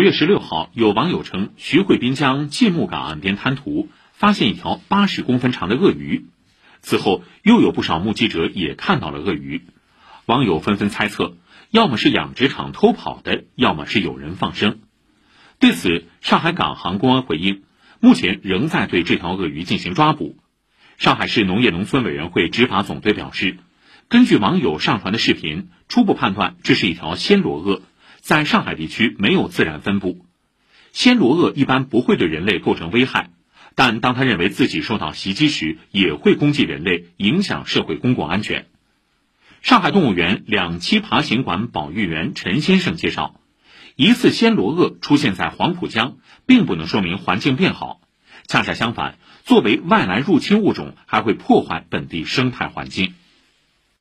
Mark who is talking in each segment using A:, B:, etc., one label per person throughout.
A: 十月十六号，有网友称徐汇滨江纪木港岸边滩涂发现一条八十公分长的鳄鱼。此后，又有不少目击者也看到了鳄鱼。网友纷纷猜测，要么是养殖场偷跑的，要么是有人放生。对此，上海港航公安回应，目前仍在对这条鳄鱼进行抓捕。上海市农业农村委员会执法总队表示，根据网友上传的视频，初步判断这是一条暹罗鳄。在上海地区没有自然分布，暹罗鳄一般不会对人类构成危害，但当他认为自己受到袭击时，也会攻击人类，影响社会公共安全。上海动物园两栖爬行馆保育员陈先生介绍，疑似暹罗鳄出现在黄浦江，并不能说明环境变好，恰恰相反，作为外来入侵物种，还会破坏本地生态环境。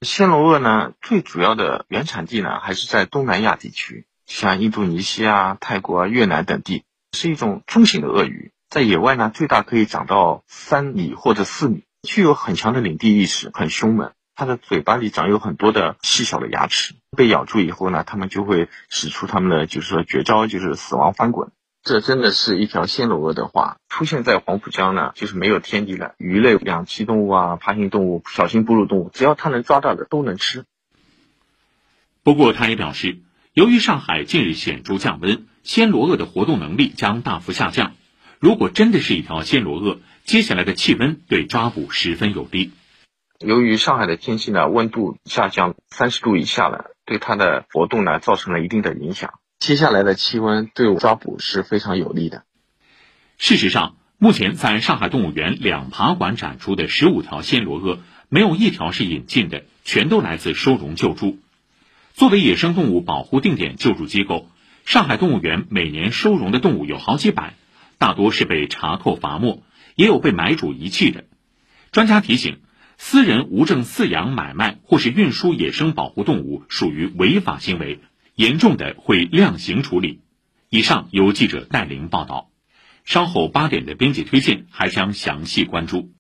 B: 暹罗鳄呢，最主要的原产地呢，还是在东南亚地区。像印度尼西亚、泰国、越南等地，是一种中型的鳄鱼，在野外呢，最大可以长到三米或者四米，具有很强的领地意识，很凶猛。它的嘴巴里长有很多的细小的牙齿，被咬住以后呢，它们就会使出它们的就是说绝招，就是死亡翻滚。这真的是一条暹罗鳄的话，出现在黄浦江呢，就是没有天敌了。鱼类、两栖动物啊，爬行动物、小型哺乳动物，只要它能抓到的都能吃。
A: 不过，他也表示。由于上海近日显著降温，暹罗鳄的活动能力将大幅下降。如果真的是一条暹罗鳄，接下来的气温对抓捕十分有利。
B: 由于上海的天气呢，温度下降三十度以下了，对它的活动呢造成了一定的影响。接下来的气温对抓捕是非常有利的。
A: 事实上，目前在上海动物园两爬馆展出的十五条暹罗鳄，没有一条是引进的，全都来自收容救助。作为野生动物保护定点救助机构，上海动物园每年收容的动物有好几百，大多是被查扣罚没，也有被买主遗弃的。专家提醒，私人无证饲养、买卖或是运输野生保护动物属于违法行为，严重的会量刑处理。以上由记者戴玲报道，稍后八点的编辑推荐还将详细关注。